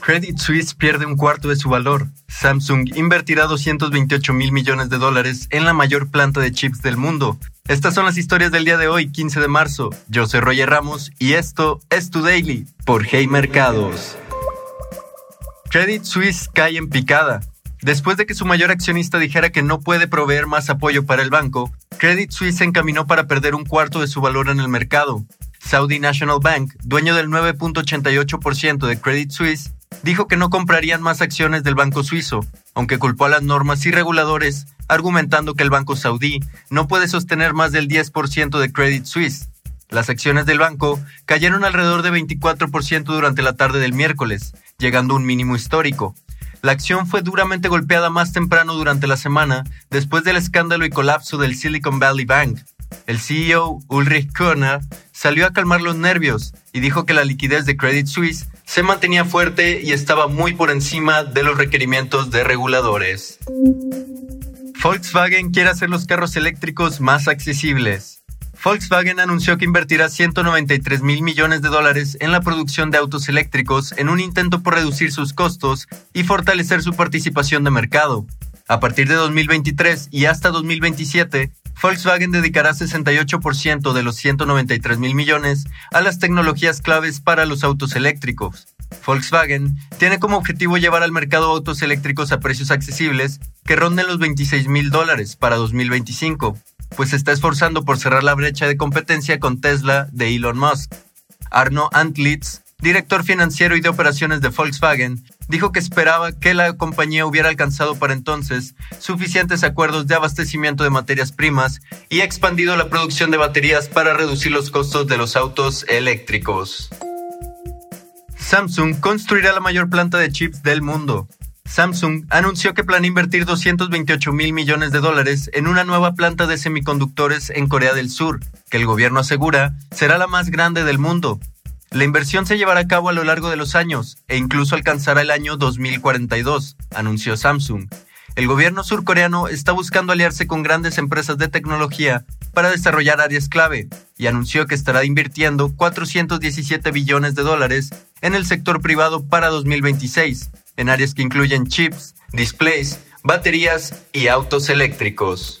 Credit Suisse pierde un cuarto de su valor. Samsung invertirá 228 mil millones de dólares en la mayor planta de chips del mundo. Estas son las historias del día de hoy, 15 de marzo. Yo soy Roger Ramos y esto es Tu Daily por Hey Mercados. Credit Suisse cae en picada. Después de que su mayor accionista dijera que no puede proveer más apoyo para el banco, Credit Suisse se encaminó para perder un cuarto de su valor en el mercado. Saudi National Bank, dueño del 9.88% de Credit Suisse, dijo que no comprarían más acciones del banco suizo, aunque culpó a las normas y reguladores, argumentando que el banco saudí no puede sostener más del 10% de Credit Suisse. Las acciones del banco cayeron alrededor de 24% durante la tarde del miércoles, llegando a un mínimo histórico. La acción fue duramente golpeada más temprano durante la semana después del escándalo y colapso del Silicon Valley Bank. El CEO Ulrich Körner salió a calmar los nervios y dijo que la liquidez de Credit Suisse se mantenía fuerte y estaba muy por encima de los requerimientos de reguladores. Volkswagen quiere hacer los carros eléctricos más accesibles. Volkswagen anunció que invertirá 193 mil millones de dólares en la producción de autos eléctricos en un intento por reducir sus costos y fortalecer su participación de mercado. A partir de 2023 y hasta 2027, Volkswagen dedicará 68% de los 193 mil millones a las tecnologías claves para los autos eléctricos. Volkswagen tiene como objetivo llevar al mercado autos eléctricos a precios accesibles que ronden los 26 mil dólares para 2025, pues está esforzando por cerrar la brecha de competencia con Tesla de Elon Musk. Arno Antlitz, director financiero y de operaciones de Volkswagen, dijo que esperaba que la compañía hubiera alcanzado para entonces suficientes acuerdos de abastecimiento de materias primas y expandido la producción de baterías para reducir los costos de los autos eléctricos. Samsung construirá la mayor planta de chips del mundo. Samsung anunció que planea invertir 228 mil millones de dólares en una nueva planta de semiconductores en Corea del Sur, que el gobierno asegura será la más grande del mundo. La inversión se llevará a cabo a lo largo de los años e incluso alcanzará el año 2042, anunció Samsung. El gobierno surcoreano está buscando aliarse con grandes empresas de tecnología para desarrollar áreas clave y anunció que estará invirtiendo 417 billones de dólares en el sector privado para 2026, en áreas que incluyen chips, displays, baterías y autos eléctricos.